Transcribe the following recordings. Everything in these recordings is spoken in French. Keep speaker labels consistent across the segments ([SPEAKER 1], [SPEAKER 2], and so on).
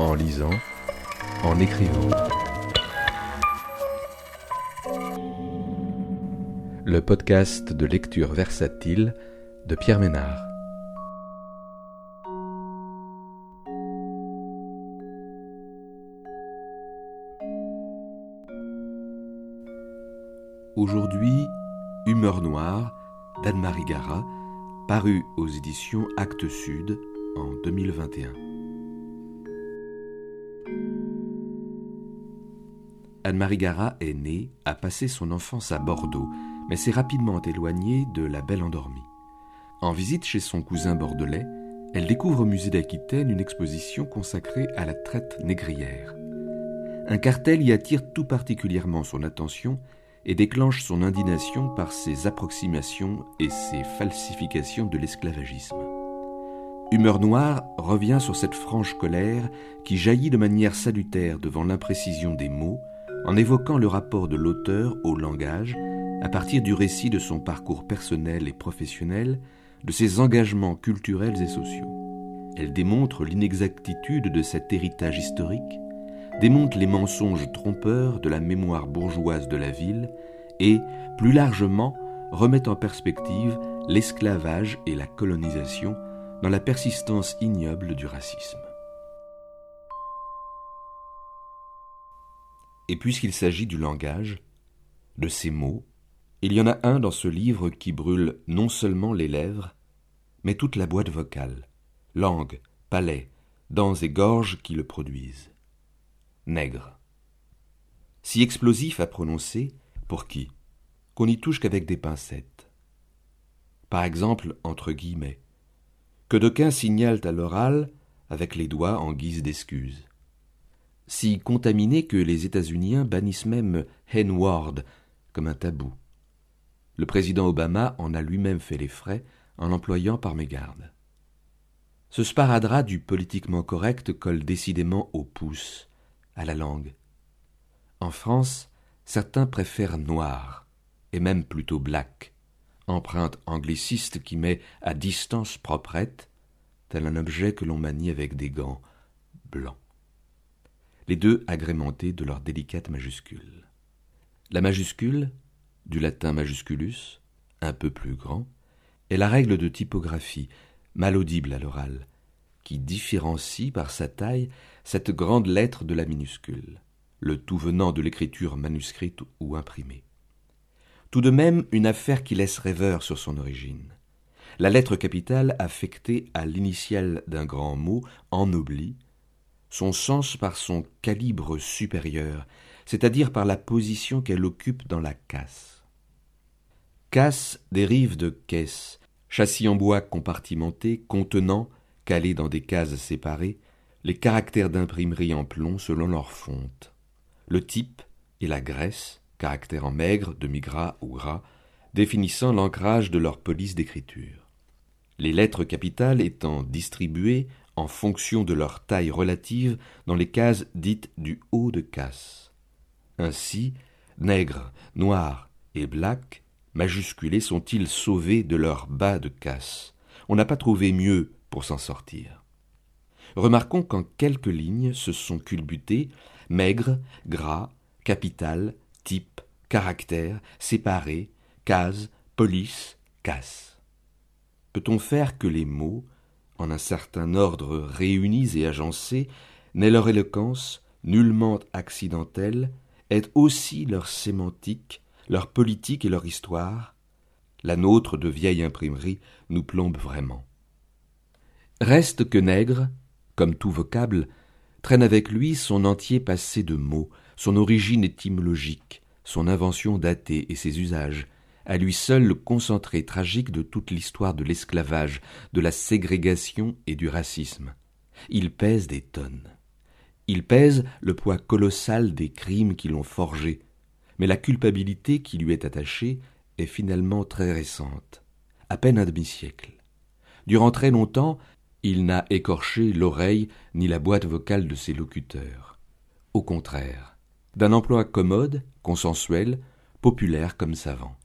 [SPEAKER 1] en lisant, en écrivant. Le podcast de lecture versatile de Pierre Ménard. Aujourd'hui, Humeur noire d'Anne-Marie Gara, paru aux éditions Actes Sud en 2021. Anne-Marie Gara est née, a passé son enfance à Bordeaux, mais s'est rapidement éloignée de la belle endormie. En visite chez son cousin bordelais, elle découvre au musée d'Aquitaine une exposition consacrée à la traite négrière. Un cartel y attire tout particulièrement son attention et déclenche son indignation par ses approximations et ses falsifications de l'esclavagisme. Humeur noire revient sur cette franche colère qui jaillit de manière salutaire devant l'imprécision des mots en évoquant le rapport de l'auteur au langage à partir du récit de son parcours personnel et professionnel, de ses engagements culturels et sociaux. Elle démontre l'inexactitude de cet héritage historique démonte les mensonges trompeurs de la mémoire bourgeoise de la ville et, plus largement, remet en perspective l'esclavage et la colonisation dans la persistance ignoble du racisme. Et puisqu'il s'agit du langage, de ces mots, il y en a un dans ce livre qui brûle non seulement les lèvres, mais toute la boîte vocale, langue, palais, dents et gorges qui le produisent nègre. Si explosif à prononcer, pour qui? Qu'on n'y touche qu'avec des pincettes. Par exemple, entre guillemets, que d'aucuns signalent à l'oral avec les doigts en guise d'excuse. Si contaminé que les États-Unis bannissent même Hen-Ward comme un tabou. Le président Obama en a lui-même fait les frais en l'employant par mégarde. Ce sparadrap du politiquement correct colle décidément au pouce, à la langue. En France, certains préfèrent noir, et même plutôt black, empreinte angliciste qui met à distance proprette, tel un objet que l'on manie avec des gants blancs. Les deux agrémentés de leurs délicates majuscules. La majuscule, du latin majusculus, un peu plus grand, est la règle de typographie, mal audible à l'oral, qui différencie par sa taille cette grande lettre de la minuscule, le tout venant de l'écriture manuscrite ou imprimée. Tout de même une affaire qui laisse rêveur sur son origine. La lettre capitale affectée à l'initiale d'un grand mot ennoblit, son sens par son calibre supérieur, c'est-à-dire par la position qu'elle occupe dans la casse. Casse dérive de caisse, châssis en bois compartimenté contenant calés dans des cases séparées, les caractères d'imprimerie en plomb selon leur fonte. Le type et la graisse, caractères en maigre, demi-gras ou gras, définissant l'ancrage de leur police d'écriture. Les lettres capitales étant distribuées en fonction de leur taille relative dans les cases dites du haut de casse. Ainsi, nègre, noir et black, majusculés sont-ils sauvés de leur bas de casse? On n'a pas trouvé mieux pour s'en sortir. Remarquons qu'en quelques lignes se sont culbutés maigre, gras, capital, type, caractère, séparé, case, police, casse. Peut-on faire que les mots, en un certain ordre réunis et agencés, n'aient leur éloquence, nullement accidentelle, aient aussi leur sémantique, leur politique et leur histoire La nôtre de vieille imprimerie nous plombe vraiment. Reste que nègre, comme tout vocable, traîne avec lui son entier passé de mots, son origine étymologique, son invention datée et ses usages, à lui seul le concentré tragique de toute l'histoire de l'esclavage, de la ségrégation et du racisme. Il pèse des tonnes. Il pèse le poids colossal des crimes qui l'ont forgé, mais la culpabilité qui lui est attachée est finalement très récente, à peine un demi-siècle. Durant très longtemps, il n'a écorché l'oreille ni la boîte vocale de ses locuteurs. Au contraire, d'un emploi commode, consensuel, populaire comme savant.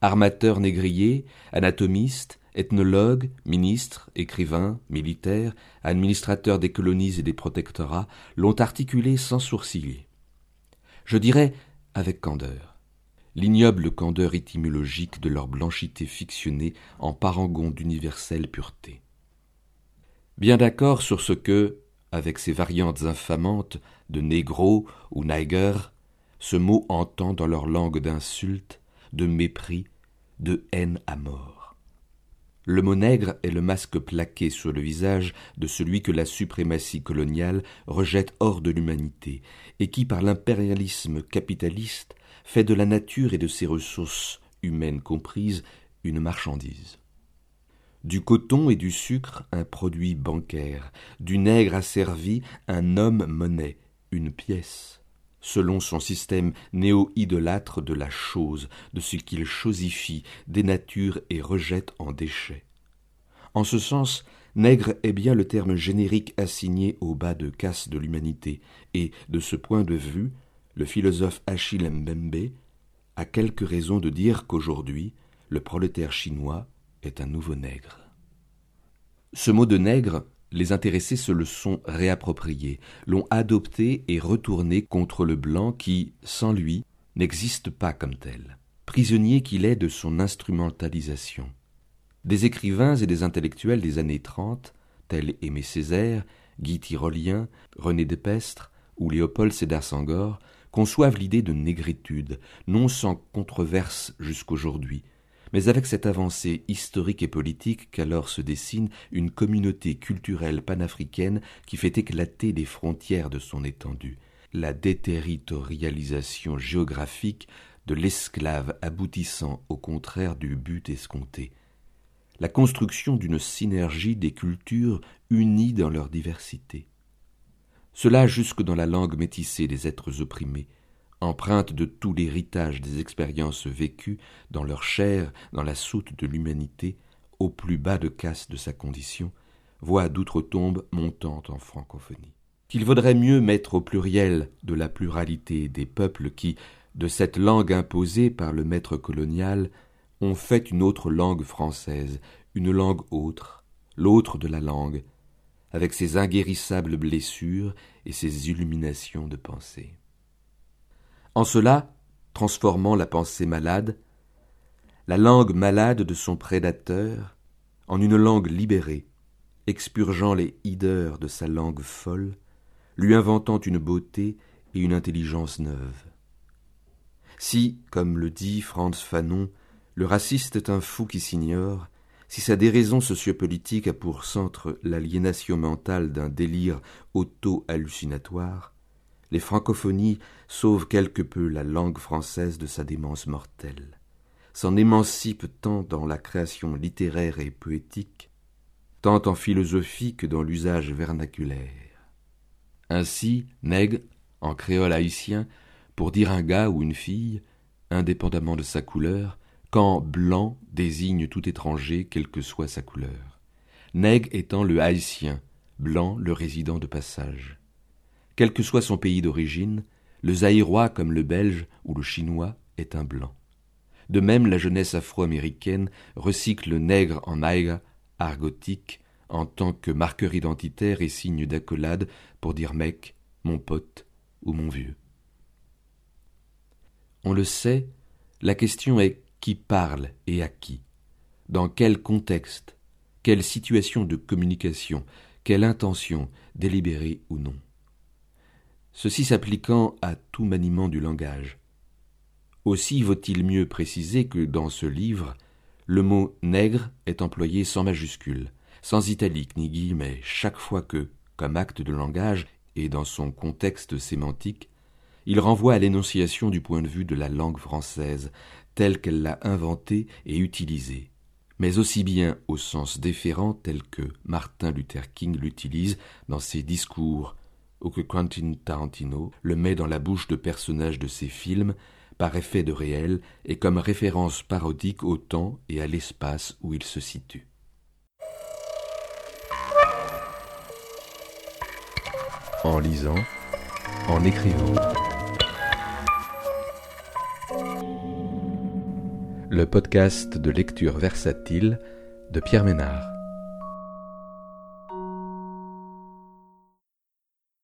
[SPEAKER 1] Armateur négrier, anatomiste, ethnologues, ministres, écrivains, militaires, administrateurs des colonies et des protectorats l'ont articulé sans sourciller. Je dirais avec candeur. L'ignoble candeur étymologique de leur blanchité fictionnée en parangon d'universelle pureté. Bien d'accord sur ce que, avec ses variantes infamantes de négro ou niger, ce mot entend dans leur langue d'insulte, de mépris, de haine à mort. Le mot nègre est le masque plaqué sur le visage de celui que la suprématie coloniale rejette hors de l'humanité, et qui, par l'impérialisme capitaliste, fait de la nature et de ses ressources, humaines comprises, une marchandise. Du coton et du sucre, un produit bancaire, du nègre asservi, un homme-monnaie, une pièce, selon son système néo-idolâtre de la chose, de ce qu'il chosifie, dénature et rejette en déchets. En ce sens, nègre est bien le terme générique assigné au bas de casse de l'humanité, et, de ce point de vue, le philosophe Achille Mbembe a quelques raisons de dire qu'aujourd'hui, le prolétaire chinois est un nouveau nègre. Ce mot de nègre, les intéressés se le sont réapproprié, l'ont adopté et retourné contre le blanc qui, sans lui, n'existe pas comme tel, prisonnier qu'il est de son instrumentalisation. Des écrivains et des intellectuels des années trente, tels Aimé Césaire, Guy Tyrolien, René Despestre ou Léopold Sédar Sangor, conçoivent l'idée de négritude, non sans controverse jusqu'aujourd'hui, mais avec cette avancée historique et politique qu'alors se dessine une communauté culturelle panafricaine qui fait éclater les frontières de son étendue, la déterritorialisation géographique de l'esclave aboutissant au contraire du but escompté, la construction d'une synergie des cultures unies dans leur diversité. Cela jusque dans la langue métissée des êtres opprimés, empreinte de tout l'héritage des expériences vécues dans leur chair, dans la soute de l'humanité, au plus bas de casse de sa condition, voix d'outre-tombe montant en francophonie. Qu'il vaudrait mieux mettre au pluriel de la pluralité des peuples qui, de cette langue imposée par le maître colonial, ont fait une autre langue française, une langue autre, l'autre de la langue, avec ses inguérissables blessures et ses illuminations de pensée. En cela, transformant la pensée malade, la langue malade de son prédateur, en une langue libérée, expurgeant les hideurs de sa langue folle, lui inventant une beauté et une intelligence neuve. Si, comme le dit Franz Fanon, le raciste est un fou qui s'ignore, si sa déraison sociopolitique a pour centre l'aliénation mentale d'un délire auto-hallucinatoire, les francophonies sauvent quelque peu la langue française de sa démence mortelle, s'en émancipent tant dans la création littéraire et poétique, tant en philosophie que dans l'usage vernaculaire. Ainsi, nègre, en créole haïtien, pour dire un gars ou une fille, indépendamment de sa couleur, quand blanc désigne tout étranger, quelle que soit sa couleur. Nègre étant le haïtien, blanc le résident de passage. Quel que soit son pays d'origine, le zaïrois comme le belge ou le chinois est un blanc. De même, la jeunesse afro-américaine recycle le nègre en aïga argotique en tant que marqueur identitaire et signe d'accolade pour dire mec, mon pote ou mon vieux. On le sait, la question est qui parle et à qui, dans quel contexte, quelle situation de communication, quelle intention, délibérée ou non ceci s'appliquant à tout maniement du langage. Aussi vaut-il mieux préciser que dans ce livre, le mot nègre est employé sans majuscule, sans italique ni guillemets, chaque fois que, comme acte de langage et dans son contexte sémantique, il renvoie à l'énonciation du point de vue de la langue française, telle qu'elle l'a inventée et utilisée, mais aussi bien au sens déférent tel que Martin Luther King l'utilise dans ses discours ou que Quentin Tarantino le met dans la bouche de personnages de ses films par effet de réel et comme référence parodique au temps et à l'espace où il se situe. En lisant, en écrivant. Le podcast de lecture versatile de Pierre Ménard.